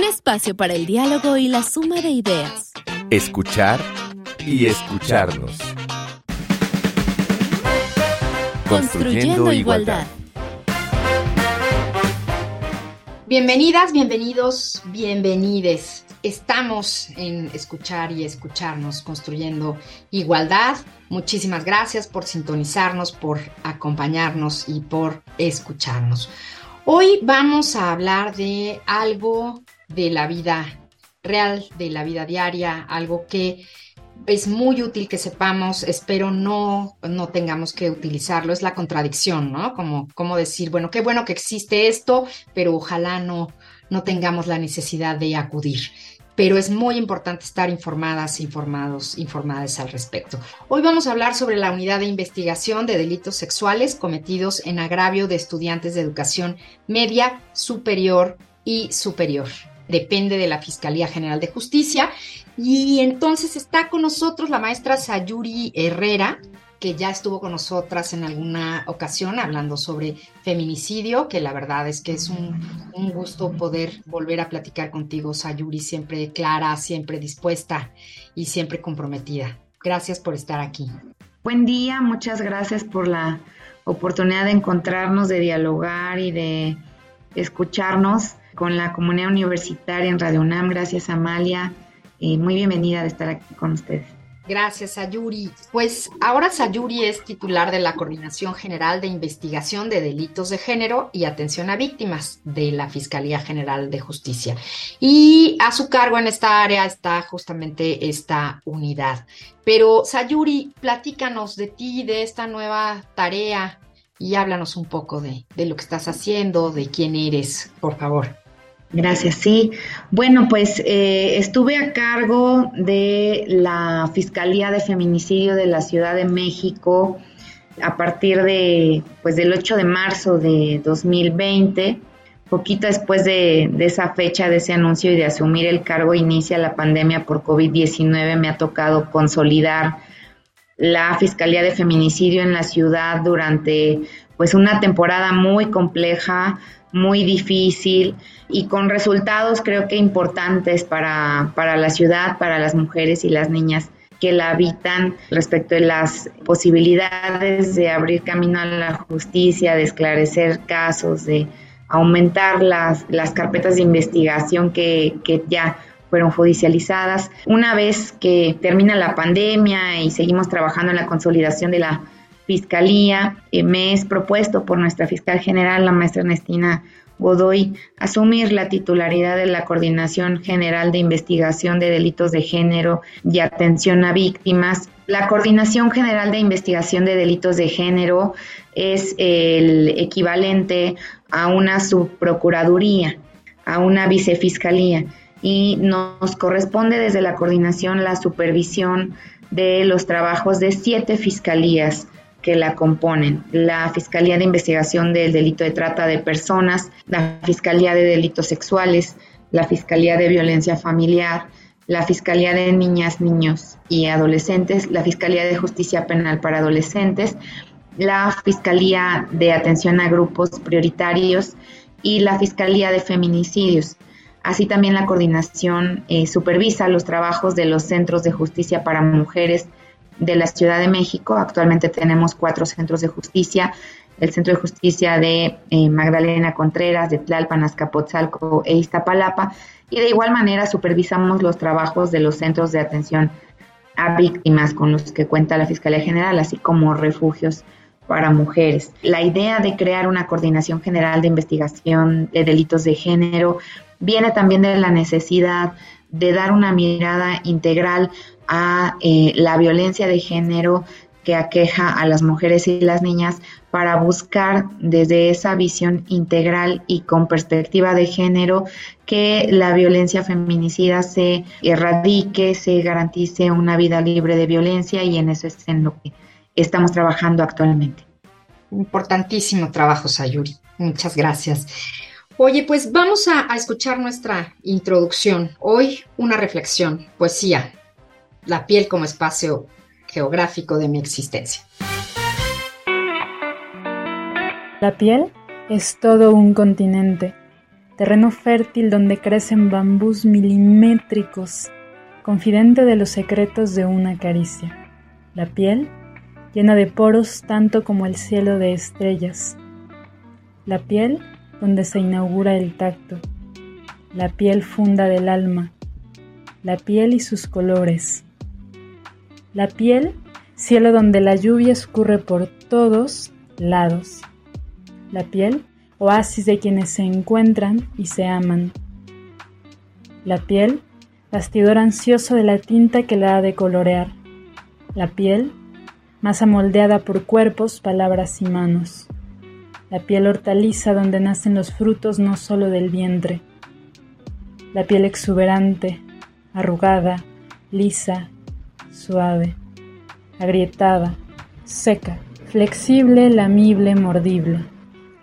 Un espacio para el diálogo y la suma de ideas. Escuchar y escucharnos. Construyendo, igualdad. Bienvenidas, bienvenidos, bienvenides. Estamos en escuchar y escucharnos, construyendo igualdad. Muchísimas gracias por sintonizarnos, por acompañarnos y por escucharnos. Hoy vamos a hablar de algo de la vida real, de la vida diaria, algo que es muy útil que sepamos, espero no, no tengamos que utilizarlo, es la contradicción, ¿no? Como, como decir, bueno, qué bueno que existe esto, pero ojalá no, no tengamos la necesidad de acudir. Pero es muy importante estar informadas, informados, informadas al respecto. Hoy vamos a hablar sobre la unidad de investigación de delitos sexuales cometidos en agravio de estudiantes de educación media, superior y superior depende de la Fiscalía General de Justicia. Y entonces está con nosotros la maestra Sayuri Herrera, que ya estuvo con nosotras en alguna ocasión hablando sobre feminicidio, que la verdad es que es un, un, gusto poder volver a platicar contigo, Sayuri, siempre clara, siempre dispuesta y siempre comprometida. Gracias por estar aquí. Buen día, muchas gracias por la oportunidad de encontrarnos, de dialogar y de escucharnos con la comunidad universitaria en Radio UNAM. Gracias, Amalia. Eh, muy bienvenida de estar aquí con ustedes. Gracias, Sayuri. Pues ahora Sayuri es titular de la Coordinación General de Investigación de Delitos de Género y Atención a Víctimas de la Fiscalía General de Justicia. Y a su cargo en esta área está justamente esta unidad. Pero Sayuri, platícanos de ti, de esta nueva tarea y háblanos un poco de, de lo que estás haciendo, de quién eres, por favor. Gracias, sí. Bueno, pues eh, estuve a cargo de la Fiscalía de Feminicidio de la Ciudad de México a partir de, pues, del 8 de marzo de 2020. Poquito después de, de esa fecha, de ese anuncio y de asumir el cargo, inicia la pandemia por COVID-19. Me ha tocado consolidar la Fiscalía de Feminicidio en la ciudad durante pues una temporada muy compleja, muy difícil y con resultados creo que importantes para, para la ciudad, para las mujeres y las niñas que la habitan respecto de las posibilidades de abrir camino a la justicia, de esclarecer casos, de aumentar las, las carpetas de investigación que, que ya fueron judicializadas. Una vez que termina la pandemia y seguimos trabajando en la consolidación de la Fiscalía, eh, me es propuesto por nuestra fiscal general, la maestra Ernestina Godoy, asumir la titularidad de la Coordinación General de Investigación de Delitos de Género y Atención a Víctimas. La Coordinación General de Investigación de Delitos de Género es el equivalente a una subprocuraduría, a una vicefiscalía y nos corresponde desde la coordinación la supervisión de los trabajos de siete fiscalías que la componen. La Fiscalía de Investigación del Delito de Trata de Personas, la Fiscalía de Delitos Sexuales, la Fiscalía de Violencia Familiar, la Fiscalía de Niñas, Niños y Adolescentes, la Fiscalía de Justicia Penal para Adolescentes, la Fiscalía de Atención a Grupos Prioritarios y la Fiscalía de Feminicidios. Así también la coordinación eh, supervisa los trabajos de los centros de justicia para mujeres de la Ciudad de México. Actualmente tenemos cuatro centros de justicia. El Centro de Justicia de eh, Magdalena Contreras, de Tlalpan, Azcapotzalco e Iztapalapa. Y de igual manera supervisamos los trabajos de los centros de atención a víctimas con los que cuenta la Fiscalía General, así como refugios para mujeres. La idea de crear una coordinación general de investigación de delitos de género viene también de la necesidad de dar una mirada integral a eh, la violencia de género que aqueja a las mujeres y las niñas para buscar desde esa visión integral y con perspectiva de género que la violencia feminicida se erradique, se garantice una vida libre de violencia y en eso es en lo que estamos trabajando actualmente. Importantísimo trabajo, Sayuri. Muchas gracias. Oye, pues vamos a, a escuchar nuestra introducción. Hoy una reflexión, poesía, la piel como espacio geográfico de mi existencia. La piel es todo un continente, terreno fértil donde crecen bambús milimétricos, confidente de los secretos de una caricia. La piel, llena de poros tanto como el cielo de estrellas. La piel donde se inaugura el tacto. La piel funda del alma. La piel y sus colores. La piel, cielo donde la lluvia escurre por todos lados. La piel, oasis de quienes se encuentran y se aman. La piel, bastidor ansioso de la tinta que la ha de colorear. La piel, masa moldeada por cuerpos, palabras y manos. La piel hortaliza donde nacen los frutos no solo del vientre. La piel exuberante, arrugada, lisa, suave, agrietada, seca, flexible, lamible, mordible.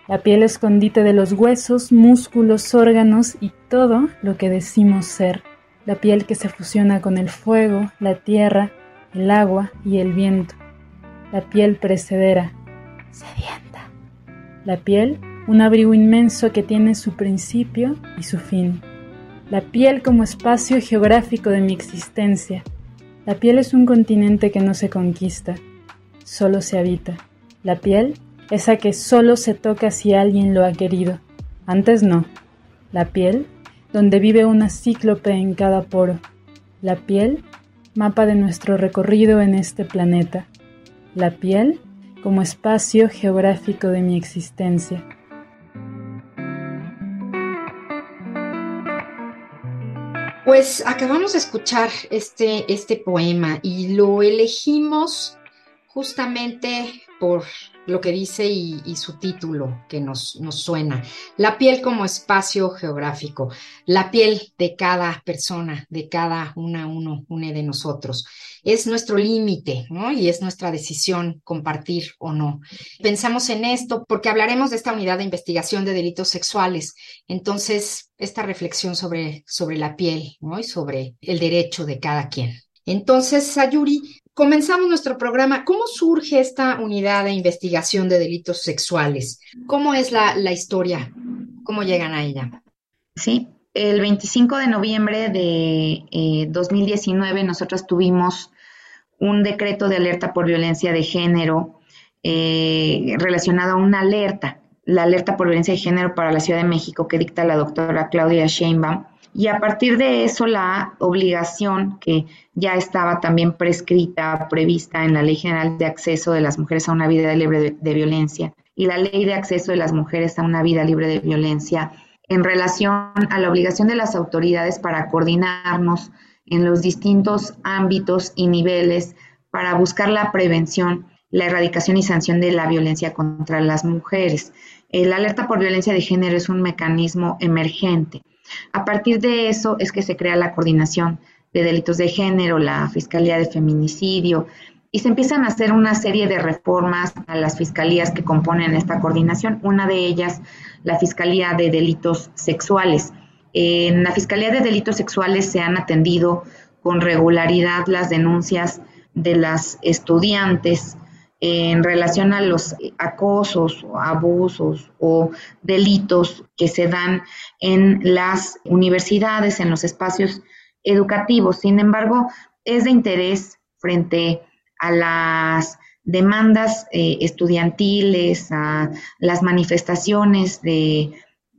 La piel escondite de los huesos, músculos, órganos y todo lo que decimos ser. La piel que se fusiona con el fuego, la tierra, el agua y el viento. La piel precedera, sedienta. La piel, un abrigo inmenso que tiene su principio y su fin. La piel como espacio geográfico de mi existencia. La piel es un continente que no se conquista, solo se habita. La piel, esa que solo se toca si alguien lo ha querido. Antes no. La piel, donde vive una cíclope en cada poro. La piel, mapa de nuestro recorrido en este planeta. La piel, como espacio geográfico de mi existencia. Pues acabamos de escuchar este, este poema y lo elegimos justamente por lo que dice y, su título que nos, nos, suena. La piel como espacio geográfico, la piel de cada persona, de cada una, uno, de nosotros. Es nuestro límite, ¿no? Y es nuestra decisión compartir o no. Pensamos en esto porque hablaremos de esta unidad de investigación de delitos sexuales. Entonces, esta reflexión sobre, sobre la piel, ¿no? Y sobre el derecho de cada quien. Entonces, Sayuri, comenzamos nuestro programa. ¿Cómo surge esta unidad de investigación de delitos sexuales? ¿Cómo es la, historia? ¿Cómo llegan a ella? Sí, el 25 de noviembre de 2019 eh, nosotros tuvimos un decreto de alerta por violencia de género eh, relacionado a una alerta, la alerta por violencia de género para la Ciudad de México que dicta la doctora Claudia Sheinbaum y a partir de eso, la obligación que ya estaba también prescrita, prevista en la Ley General de Acceso de las Mujeres a una Vida Libre de, Violencia y la Ley de Acceso de las Mujeres a una Vida Libre de Violencia, en relación a la obligación de las autoridades para coordinarnos en los distintos ámbitos y niveles para buscar la prevención, la erradicación y sanción de la violencia contra las mujeres. La alerta por violencia de género es un mecanismo emergente a partir de eso es que se crea la coordinación de delitos de género, la Fiscalía de Feminicidio, y se empiezan a hacer una serie de reformas a las fiscalías que componen esta coordinación. Una de ellas, la Fiscalía de Delitos Sexuales. En la Fiscalía de Delitos Sexuales se han atendido con regularidad las denuncias de las estudiantes en relación a los acosos, abusos o delitos que se dan en las universidades, en los espacios educativos. Sin embargo, es de interés frente a las demandas eh, estudiantiles, a las manifestaciones de,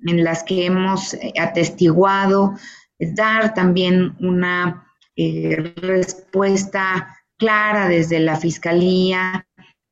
en las que hemos eh, atestiguado, dar también una eh, respuesta clara desde la Fiscalía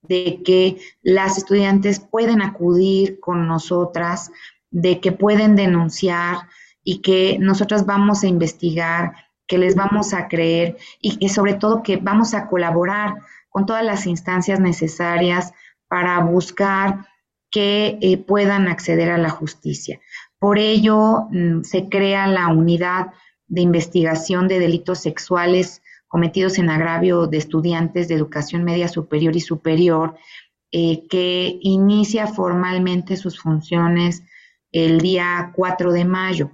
de que las estudiantes pueden acudir con nosotras, de que pueden denunciar y que nosotras vamos a investigar, que les vamos a creer y, sobre todo que vamos a colaborar con todas las instancias necesarias para buscar que eh, puedan acceder a la justicia. Por ello, mm, se crea la unidad de investigación de delitos sexuales cometidos en agravio de estudiantes de educación media superior y superior, eh, que inicia formalmente sus funciones el día 4 de mayo.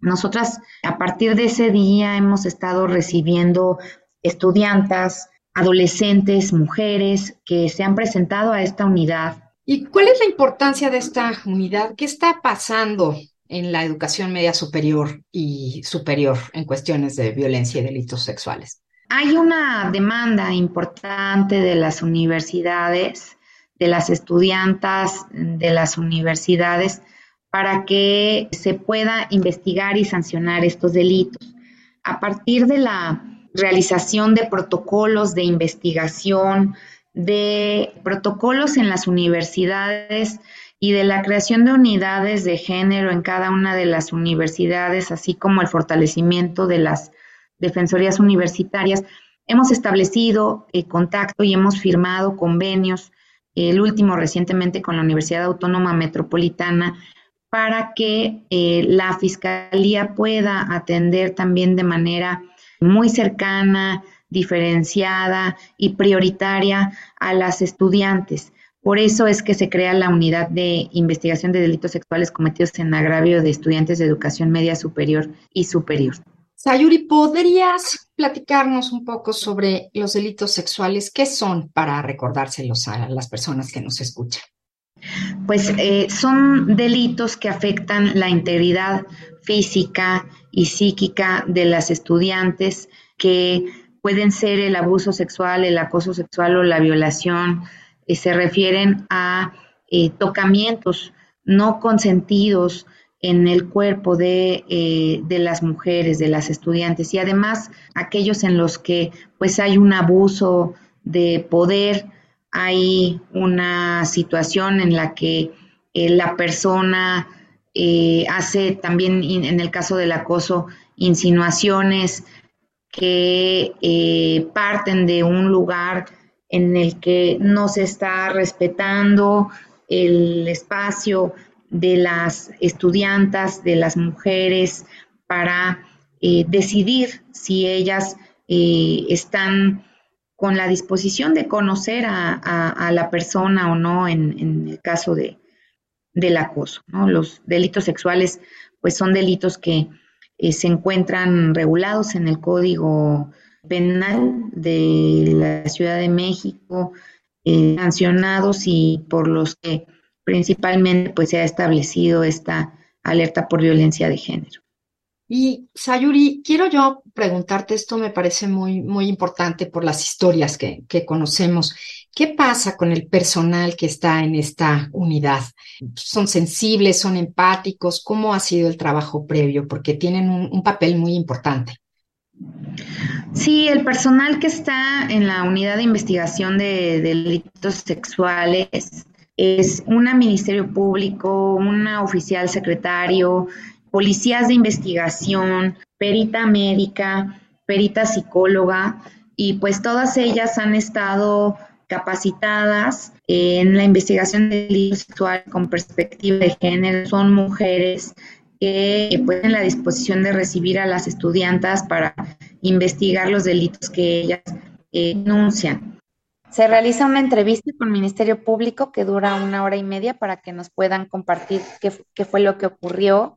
Nosotras, a partir de ese día, hemos estado recibiendo estudiantas, adolescentes, mujeres que se han presentado a esta unidad. ¿Y cuál es la importancia de esta unidad? ¿Qué está pasando en la educación media superior y superior en cuestiones de violencia y delitos sexuales? Hay una demanda importante de las universidades, de las estudiantas de las universidades, para que se pueda investigar y sancionar estos delitos. A partir de la realización de protocolos de investigación, de protocolos en las universidades y de la creación de unidades de género en cada una de las universidades, así como el fortalecimiento de las defensorías universitarias, hemos establecido eh, contacto y hemos firmado convenios, el último recientemente con la Universidad Autónoma Metropolitana, para que eh, la Fiscalía pueda atender también de manera muy cercana, diferenciada y prioritaria a las estudiantes. Por eso es que se crea la unidad de investigación de delitos sexuales cometidos en agravio de estudiantes de educación media superior y superior. Sayuri, ¿podrías platicarnos un poco sobre los delitos sexuales? ¿Qué son para recordárselos a las personas que nos escuchan? Pues eh, son delitos que afectan la integridad física y psíquica de las estudiantes, que pueden ser el abuso sexual, el acoso sexual o la violación, eh, se refieren a eh, tocamientos no consentidos en el cuerpo de, de, las mujeres, de las estudiantes, y además aquellos en los que pues hay un abuso de poder hay una situación en la que eh, la persona eh, hace también, en el caso del acoso, insinuaciones que eh, parten de un lugar en el que no se está respetando el espacio de las estudiantas, de las mujeres, para decidir si ellas están con la disposición de conocer a, la persona o no en, el caso de, del acoso. Los delitos sexuales pues son delitos que eh, se encuentran regulados en el Código Penal de la Ciudad de México, eh, sancionados y por los que principalmente pues se ha establecido esta alerta por violencia de género. Y Sayuri, quiero yo preguntarte, esto me parece muy, muy importante por las historias que, conocemos. ¿Qué pasa con el personal que está en esta unidad? ¿Son sensibles, son empáticos? ¿Cómo ha sido el trabajo previo? Porque tienen un papel muy importante. Sí, el personal que está en la unidad de investigación de delitos sexuales es un ministerio público, una oficial secretario, policías de investigación, perita médica, perita psicóloga, y pues todas ellas han estado capacitadas en la investigación del delito sexual con perspectiva de género. Son mujeres que pueden la disposición de recibir a las estudiantas para investigar los delitos que ellas denuncian. Se realiza una entrevista con el Ministerio Público que dura una hora y media para que nos puedan compartir qué, qué fue lo que ocurrió,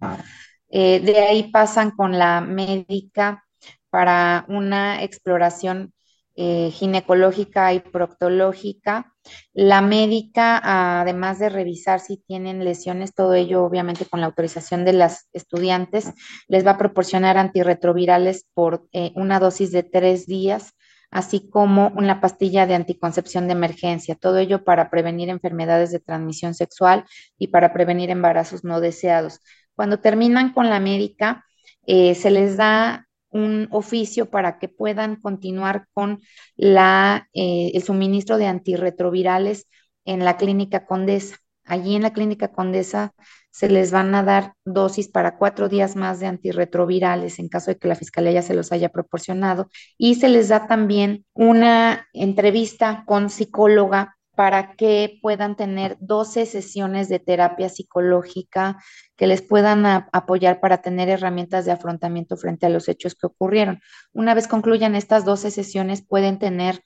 eh, de ahí pasan con la médica para una exploración eh, ginecológica y proctológica. La médica, además de revisar si tienen lesiones, todo ello obviamente con la autorización de las estudiantes, les va a proporcionar antirretrovirales por eh, una dosis de tres días, así como una pastilla de anticoncepción de emergencia, todo ello para prevenir enfermedades de transmisión sexual y para prevenir embarazos no deseados. Cuando terminan con la médica, eh, se les da un oficio para que puedan continuar con la, eh, el suministro de antirretrovirales en la clínica Condesa. Allí en la clínica Condesa se les van a dar dosis para cuatro días más de antirretrovirales en caso de que la fiscalía ya se los haya proporcionado. Y se les da también una entrevista con psicóloga para que puedan tener 12 sesiones de terapia psicológica que les puedan apoyar para tener herramientas de afrontamiento frente a los hechos que ocurrieron. Una vez concluyan estas 12 sesiones, pueden tener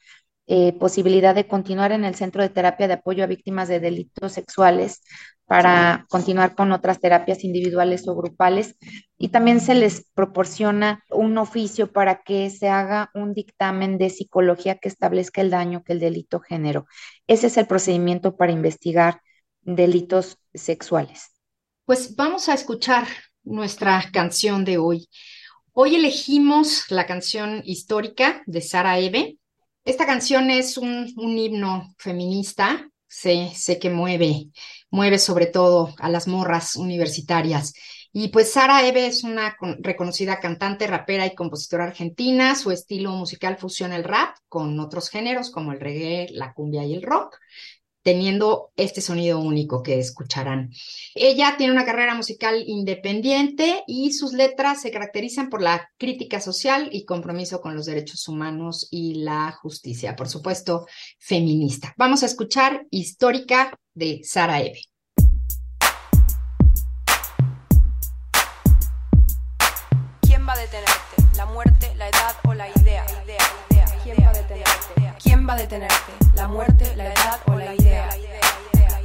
eh, posibilidad de continuar en el Centro de Terapia de Apoyo a Víctimas de Delitos Sexuales para continuar con otras terapias individuales o grupales. Y también se les proporciona un oficio para que se haga un dictamen de psicología que establezca el daño que el delito generó. Ese es el procedimiento para investigar delitos sexuales. Pues vamos a escuchar nuestra canción de hoy. Hoy elegimos la canción histórica de Sara Eve. Esta canción es un, un himno feminista, sé, sé que mueve, mueve sobre todo a las morras universitarias. Y pues Sara Eve es una reconocida cantante, rapera y compositora argentina. Su estilo musical fusiona el rap con otros géneros como el reggae, la cumbia y el rock teniendo este sonido único que escucharán. Ella tiene una carrera musical independiente y sus letras se caracterizan por la crítica social y compromiso con los derechos humanos y la justicia, por supuesto, feminista. Vamos a escuchar Histórica de Sara Eve. Va a detenerte? ¿La muerte, la edad o la idea?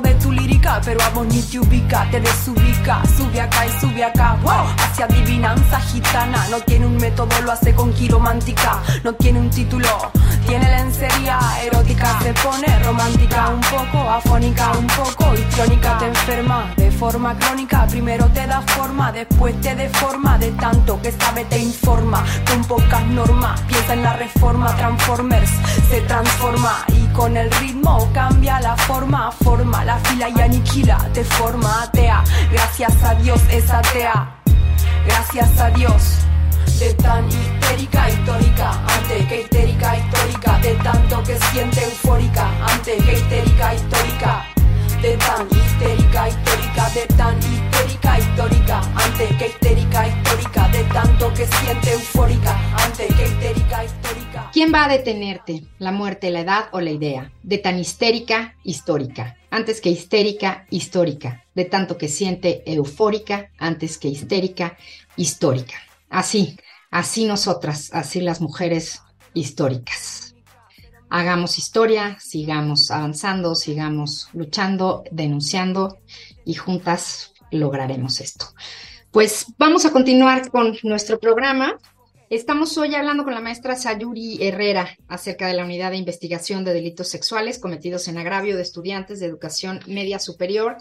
de tu lírica, pero a vos ni te ubica, te desubica, sube acá y sube acá, hacia adivinanza gitana, no tiene un método, lo hace con quiromántica, no tiene un título, tiene lencería erótica, se pone romántica, un poco afónica, un poco histriónica, te enferma de forma crónica, primero te da forma, después te deforma, de tanto que sabe te informa, con pocas normas, piensa en la reforma, Transformers se transforma y con el ritmo cambia la forma, forma la fila y aniquila, te forma atea, gracias a Dios es atea, gracias a Dios. De tan histérica, histórica, antes que histérica, histórica, de tanto que siente eufórica, antes que histérica, histórica, de tan histérica, histórica, de tan histérica, histórica, que histérica, histórica, de tanto que siente eufórica, que histérica, histórica. ¿Quién va a detenerte? ¿La muerte, la edad o la idea? De tan histérica, histórica, antes que histérica, histórica, de tanto que siente eufórica, antes que histérica, histórica. Así, Así nosotras, así las mujeres históricas. Hagamos historia, sigamos avanzando, sigamos luchando, denunciando y juntas lograremos esto. Pues vamos a continuar con nuestro programa. Estamos hoy hablando con la maestra Sayuri Herrera acerca de la unidad de investigación de delitos sexuales cometidos en agravio de estudiantes de educación media superior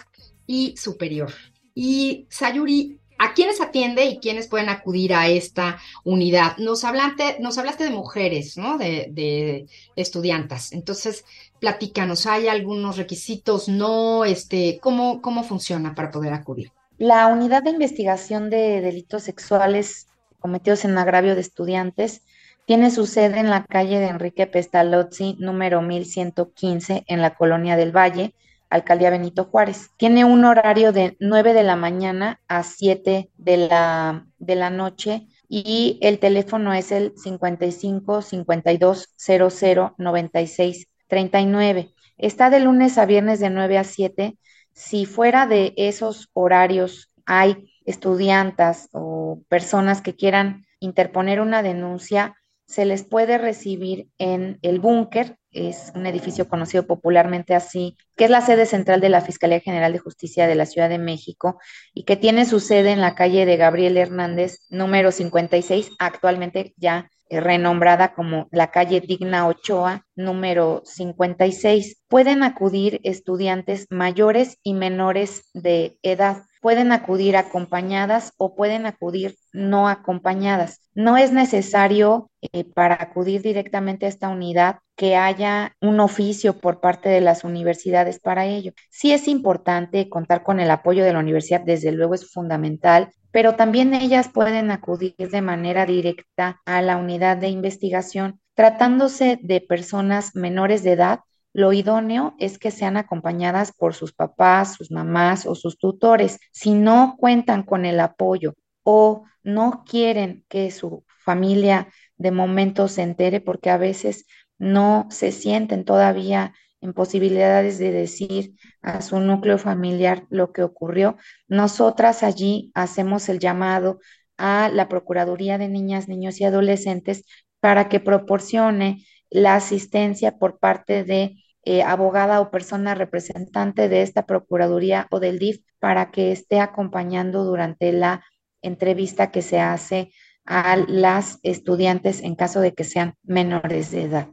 y superior. Y Sayuri, ¿A quiénes atiende y quiénes pueden acudir a esta unidad? Nos hablaste, nos hablaste de mujeres, ¿no? De, de estudiantas. Entonces, platícanos, ¿hay algunos requisitos? No, este, ¿cómo, ¿cómo funciona para poder acudir? La unidad de investigación de delitos sexuales cometidos en agravio de estudiantes tiene su sede en la calle de Enrique Pestalozzi, número 1115, en la colonia del Valle, Alcaldía Benito Juárez. Tiene un horario de 9 de la mañana a 7 de la, de la noche y el teléfono es el 55 52 00 96 39. Está de lunes a viernes de 9 a 7. Si fuera de esos horarios hay estudiantes o personas que quieran interponer una denuncia, se les puede recibir en el búnker, es un edificio conocido popularmente así, que es la sede central de la Fiscalía General de Justicia de la Ciudad de México y que tiene su sede en la calle de Gabriel Hernández, número 56, actualmente ya renombrada como la calle Digna Ochoa, número 56. Pueden acudir estudiantes mayores y menores de edad pueden acudir acompañadas o pueden acudir no acompañadas. No es necesario eh, para acudir directamente a esta unidad que haya un oficio por parte de las universidades para ello. Sí es importante contar con el apoyo de la universidad, desde luego es fundamental, pero también ellas pueden acudir de manera directa a la unidad de investigación tratándose de personas menores de edad lo idóneo es que sean acompañadas por sus papás, sus mamás o sus tutores. Si no cuentan con el apoyo o no quieren que su familia de momento se entere porque a veces no se sienten todavía en posibilidades de decir a su núcleo familiar lo que ocurrió, nosotras allí hacemos el llamado a la Procuraduría de Niñas, Niños y Adolescentes para que proporcione la asistencia por parte de eh, abogada o persona representante de esta Procuraduría o del DIF para que esté acompañando durante la entrevista que se hace a las estudiantes en caso de que sean menores de edad.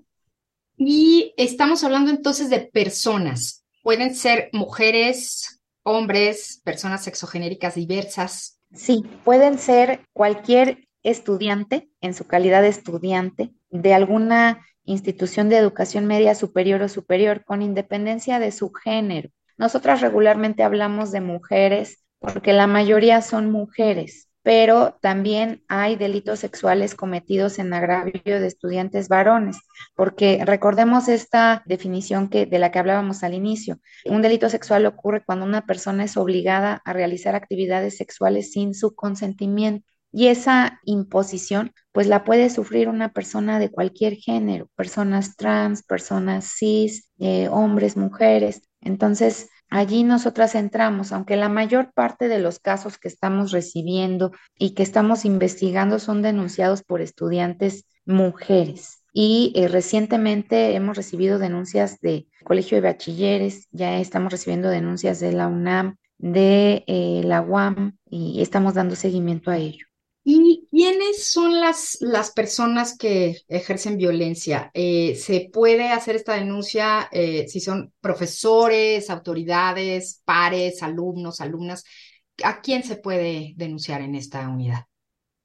Y estamos hablando entonces de personas. Pueden ser mujeres, hombres, personas sexogenéricas diversas. Sí, pueden ser cualquier estudiante en su calidad de estudiante de alguna institución de educación media superior o superior con independencia de su género. Nosotras regularmente hablamos de mujeres porque la mayoría son mujeres, pero también hay delitos sexuales cometidos en agravio de estudiantes varones, porque recordemos esta definición que de la que hablábamos al inicio. Un delito sexual ocurre cuando una persona es obligada a realizar actividades sexuales sin su consentimiento. Y esa imposición, pues la puede sufrir una persona de cualquier género, personas trans, personas cis, eh, hombres, mujeres. Entonces, allí nosotras entramos, aunque la mayor parte de los casos que estamos recibiendo y que estamos investigando son denunciados por estudiantes mujeres. Y eh, recientemente hemos recibido denuncias de Colegio de Bachilleres, ya estamos recibiendo denuncias de la UNAM, de eh, la UAM y estamos dando seguimiento a ello. ¿Y quiénes son las, las personas que ejercen violencia? Eh, ¿Se puede hacer esta denuncia eh, si son profesores, autoridades, pares, alumnos, alumnas? ¿A quién se puede denunciar en esta unidad?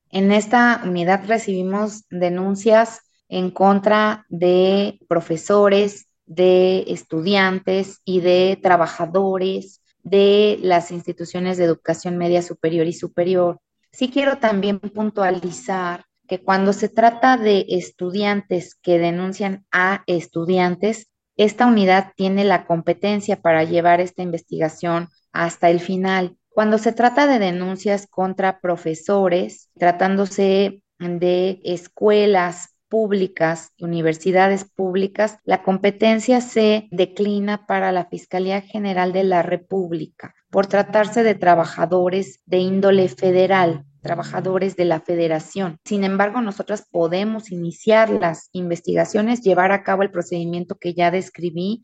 En esta unidad recibimos denuncias en contra de profesores, de estudiantes y de trabajadores de las instituciones de educación media superior y superior Sí quiero también puntualizar que cuando se trata de estudiantes que denuncian a estudiantes, esta unidad tiene la competencia para llevar esta investigación hasta el final. Cuando se trata de denuncias contra profesores, tratándose de escuelas públicas, universidades públicas, la competencia se declina para la Fiscalía General de la República por tratarse de trabajadores de índole federal, trabajadores de la federación. Sin embargo, nosotras podemos iniciar las investigaciones, llevar a cabo el procedimiento que ya describí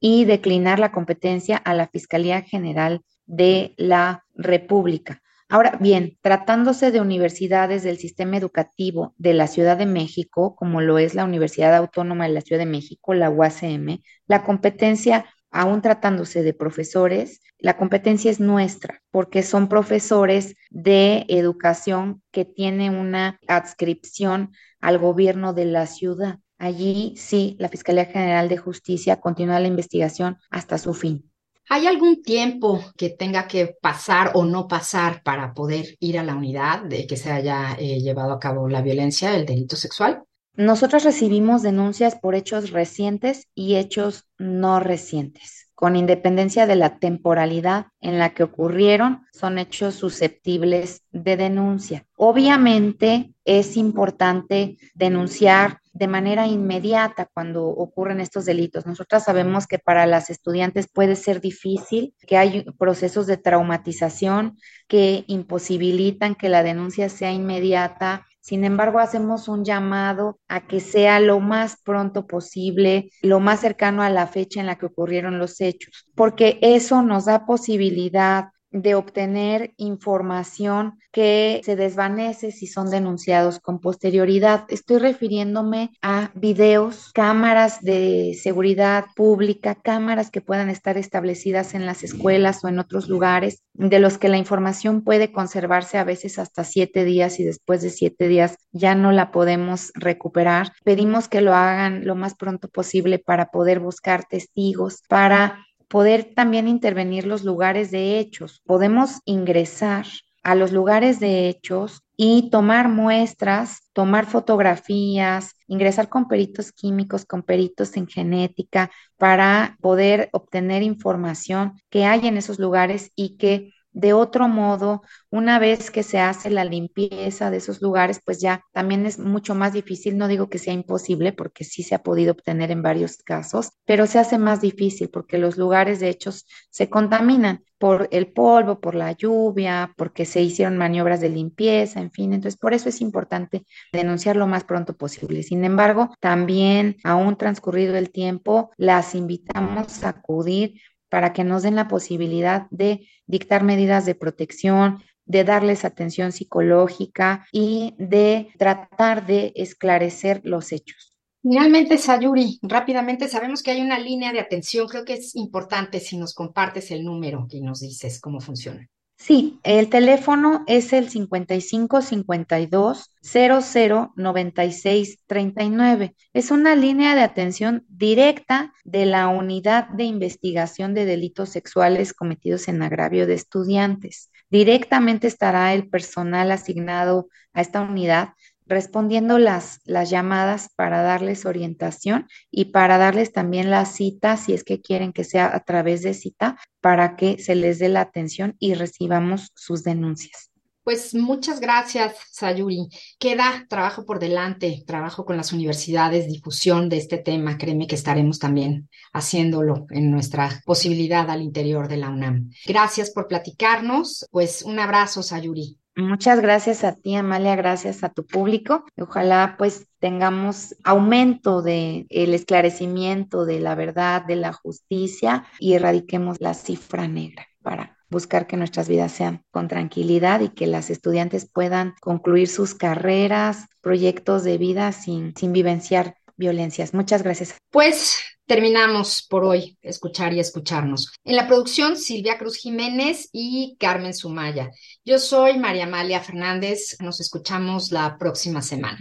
y declinar la competencia a la Fiscalía General de la República. Ahora bien, tratándose de universidades del sistema educativo de la Ciudad de México, como lo es la Universidad Autónoma de la Ciudad de México, la UACM, la competencia aún tratándose de profesores, la competencia es nuestra, porque son profesores de educación que tienen una adscripción al gobierno de la ciudad. Allí sí, la Fiscalía General de Justicia continúa la investigación hasta su fin. ¿Hay algún tiempo que tenga que pasar o no pasar para poder ir a la unidad de que se haya eh, llevado a cabo la violencia, el delito sexual? Nosotros recibimos denuncias por hechos recientes y hechos no recientes. Con independencia de la temporalidad en la que ocurrieron, son hechos susceptibles de denuncia. Obviamente es importante denunciar de manera inmediata cuando ocurren estos delitos. Nosotras sabemos que para las estudiantes puede ser difícil, que hay procesos de traumatización que imposibilitan que la denuncia sea inmediata sin embargo, hacemos un llamado a que sea lo más pronto posible, lo más cercano a la fecha en la que ocurrieron los hechos, porque eso nos da posibilidad de obtener información que se desvanece si son denunciados con posterioridad. Estoy refiriéndome a videos, cámaras de seguridad pública, cámaras que puedan estar establecidas en las escuelas o en otros lugares, de los que la información puede conservarse a veces hasta siete días y después de siete días ya no la podemos recuperar. Pedimos que lo hagan lo más pronto posible para poder buscar testigos, para poder también intervenir los lugares de hechos. Podemos ingresar a los lugares de hechos y tomar muestras, tomar fotografías, ingresar con peritos químicos, con peritos en genética, para poder obtener información que hay en esos lugares y que De otro modo, una vez que se hace la limpieza de esos lugares, pues ya también es mucho más difícil, no digo que sea imposible, porque sí se ha podido obtener en varios casos, pero se hace más difícil porque los lugares de hecho se contaminan por el polvo, por la lluvia, porque se hicieron maniobras de limpieza, en fin. Entonces, por eso es importante denunciar lo más pronto posible. Sin embargo, también, aún transcurrido el tiempo, las invitamos a acudir para que nos den la posibilidad de dictar medidas de protección, de darles atención psicológica y de tratar de esclarecer los hechos. Finalmente, Sayuri, rápidamente sabemos que hay una línea de atención. Creo que es importante si nos compartes el número y nos dices cómo funciona. Sí, el teléfono es el 55 52 00 96 39. Es una línea de atención directa de la Unidad de Investigación de Delitos Sexuales Cometidos en Agravio de Estudiantes. Directamente estará el personal asignado a esta unidad respondiendo las, las llamadas para darles orientación y para darles también la cita, si es que quieren que sea a través de cita, para que se les dé la atención y recibamos sus denuncias. Pues muchas gracias, Sayuri. Queda trabajo por delante, trabajo con las universidades, difusión de este tema. Créeme que estaremos también haciéndolo en nuestra posibilidad al interior de la UNAM. Gracias por platicarnos. Pues un abrazo, Sayuri. Muchas gracias a ti, Amalia, gracias a tu público. Ojalá pues tengamos aumento de el esclarecimiento de la verdad, de la justicia y erradiquemos la cifra negra para buscar que nuestras vidas sean con tranquilidad y que las estudiantes puedan concluir sus carreras, proyectos de vida sin, sin vivenciar violencias. Muchas gracias. Pues terminamos por hoy escuchar y escucharnos. En la producción, Silvia Cruz Jiménez y Carmen Sumaya. Yo soy María Amalia Fernández. Nos escuchamos la próxima semana.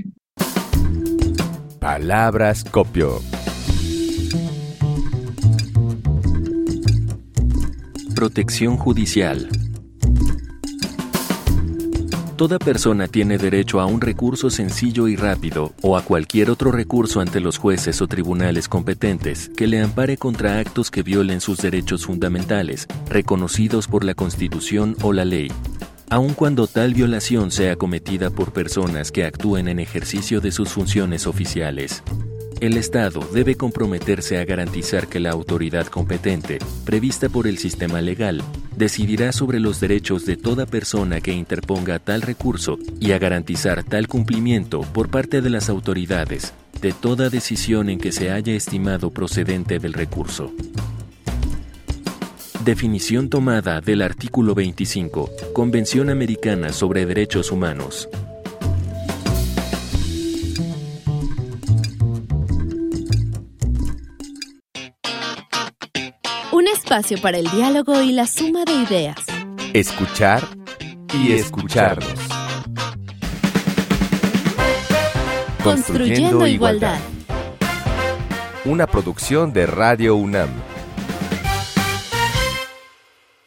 Palabras copio. Protección judicial. Toda persona tiene derecho a un recurso sencillo y rápido o a cualquier otro recurso ante los jueces o tribunales competentes que le ampare contra actos que violen sus derechos fundamentales, reconocidos por la Constitución o la ley, aun cuando tal violación sea cometida por personas que actúen en ejercicio de sus funciones oficiales. El Estado debe comprometerse a garantizar que la autoridad competente, prevista por el sistema legal, decidirá sobre los derechos de toda persona que interponga tal recurso y a garantizar tal cumplimiento por parte de las autoridades de toda decisión en que se haya estimado procedente del recurso. Definición tomada del artículo 25, Convención Americana sobre Derechos Humanos. Espacio para el diálogo y la suma de ideas. Escuchar y escucharnos. Construyendo, igualdad. Una producción de Radio UNAM.